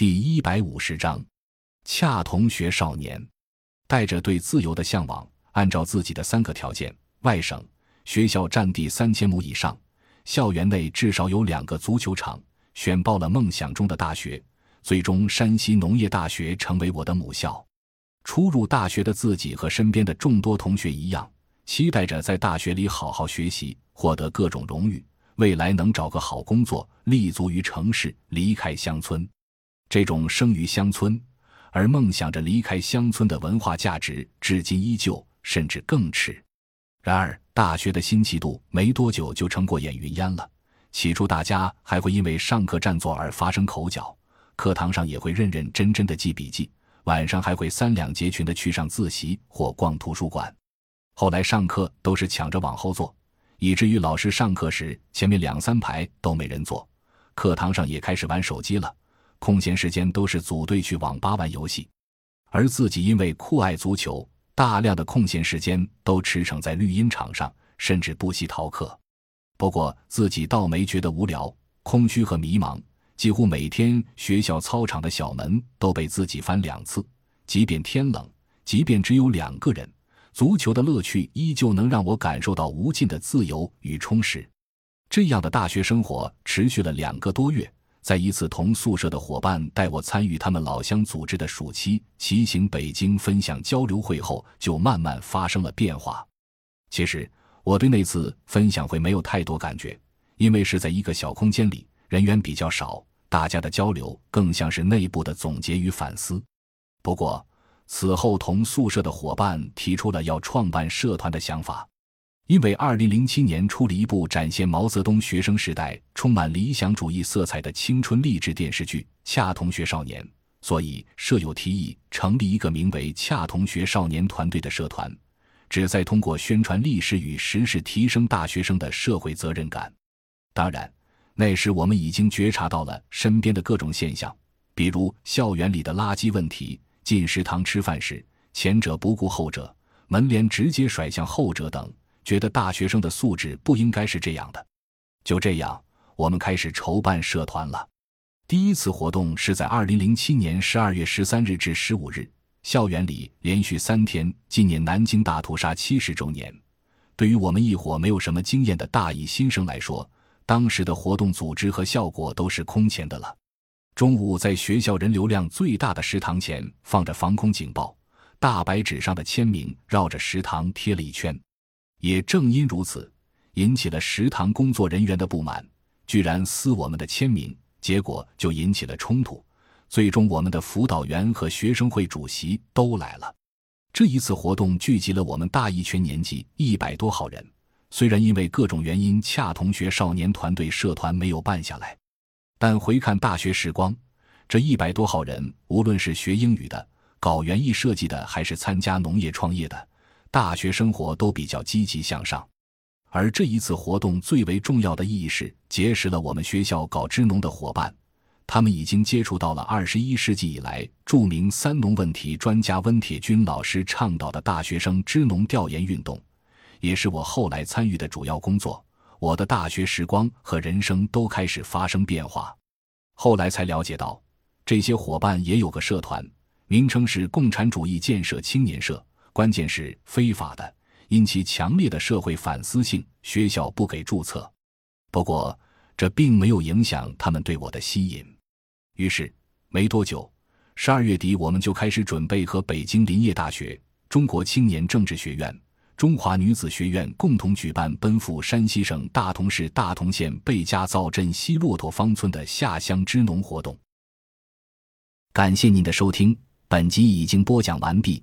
第一百五十章，恰同学少年，带着对自由的向往，按照自己的三个条件：外省学校占地三千亩以上，校园内至少有两个足球场，选报了梦想中的大学。最终，山西农业大学成为我的母校。初入大学的自己和身边的众多同学一样，期待着在大学里好好学习，获得各种荣誉，未来能找个好工作，立足于城市，离开乡村。这种生于乡村而梦想着离开乡村的文化价值，至今依旧，甚至更迟。然而，大学的新气度没多久就成过眼云烟了。起初，大家还会因为上课占座而发生口角，课堂上也会认认真真的记笔记，晚上还会三两结群的去上自习或逛图书馆。后来，上课都是抢着往后坐，以至于老师上课时前面两三排都没人坐，课堂上也开始玩手机了。空闲时间都是组队去网吧玩游戏，而自己因为酷爱足球，大量的空闲时间都驰骋在绿茵场上，甚至不惜逃课。不过自己倒没觉得无聊、空虚和迷茫，几乎每天学校操场的小门都被自己翻两次。即便天冷，即便只有两个人，足球的乐趣依旧能让我感受到无尽的自由与充实。这样的大学生活持续了两个多月。在一次同宿舍的伙伴带我参与他们老乡组织的暑期骑行北京分享交流会后，就慢慢发生了变化。其实我对那次分享会没有太多感觉，因为是在一个小空间里，人员比较少，大家的交流更像是内部的总结与反思。不过此后，同宿舍的伙伴提出了要创办社团的想法。因为二零零七年出了一部展现毛泽东学生时代充满理想主义色彩的青春励志电视剧《恰同学少年》，所以舍友提议成立一个名为“恰同学少年团队”的社团，旨在通过宣传历史与时事，提升大学生的社会责任感。当然，那时我们已经觉察到了身边的各种现象，比如校园里的垃圾问题，进食堂吃饭时，前者不顾后者，门帘直接甩向后者等。觉得大学生的素质不应该是这样的，就这样，我们开始筹办社团了。第一次活动是在二零零七年十二月十三日至十五日，校园里连续三天纪念南京大屠杀七十周年。对于我们一伙没有什么经验的大一新生来说，当时的活动组织和效果都是空前的了。中午在学校人流量最大的食堂前放着防空警报，大白纸上的签名绕着食堂贴了一圈。也正因如此，引起了食堂工作人员的不满，居然撕我们的签名，结果就引起了冲突。最终，我们的辅导员和学生会主席都来了。这一次活动聚集了我们大一全年级一百多号人。虽然因为各种原因，恰同学少年团队社团没有办下来，但回看大学时光，这一百多号人，无论是学英语的、搞园艺设计的，还是参加农业创业的。大学生活都比较积极向上，而这一次活动最为重要的意义是结识了我们学校搞支农的伙伴，他们已经接触到了二十一世纪以来著名三农问题专家温铁军老师倡导的大学生支农调研运动，也是我后来参与的主要工作。我的大学时光和人生都开始发生变化。后来才了解到，这些伙伴也有个社团，名称是共产主义建设青年社。关键是非法的，因其强烈的社会反思性，学校不给注册。不过，这并没有影响他们对我的吸引。于是，没多久，十二月底，我们就开始准备和北京林业大学、中国青年政治学院、中华女子学院共同举办奔赴山西省大同市大同县贝家灶镇西骆驼方村的下乡支农活动。感谢您的收听，本集已经播讲完毕。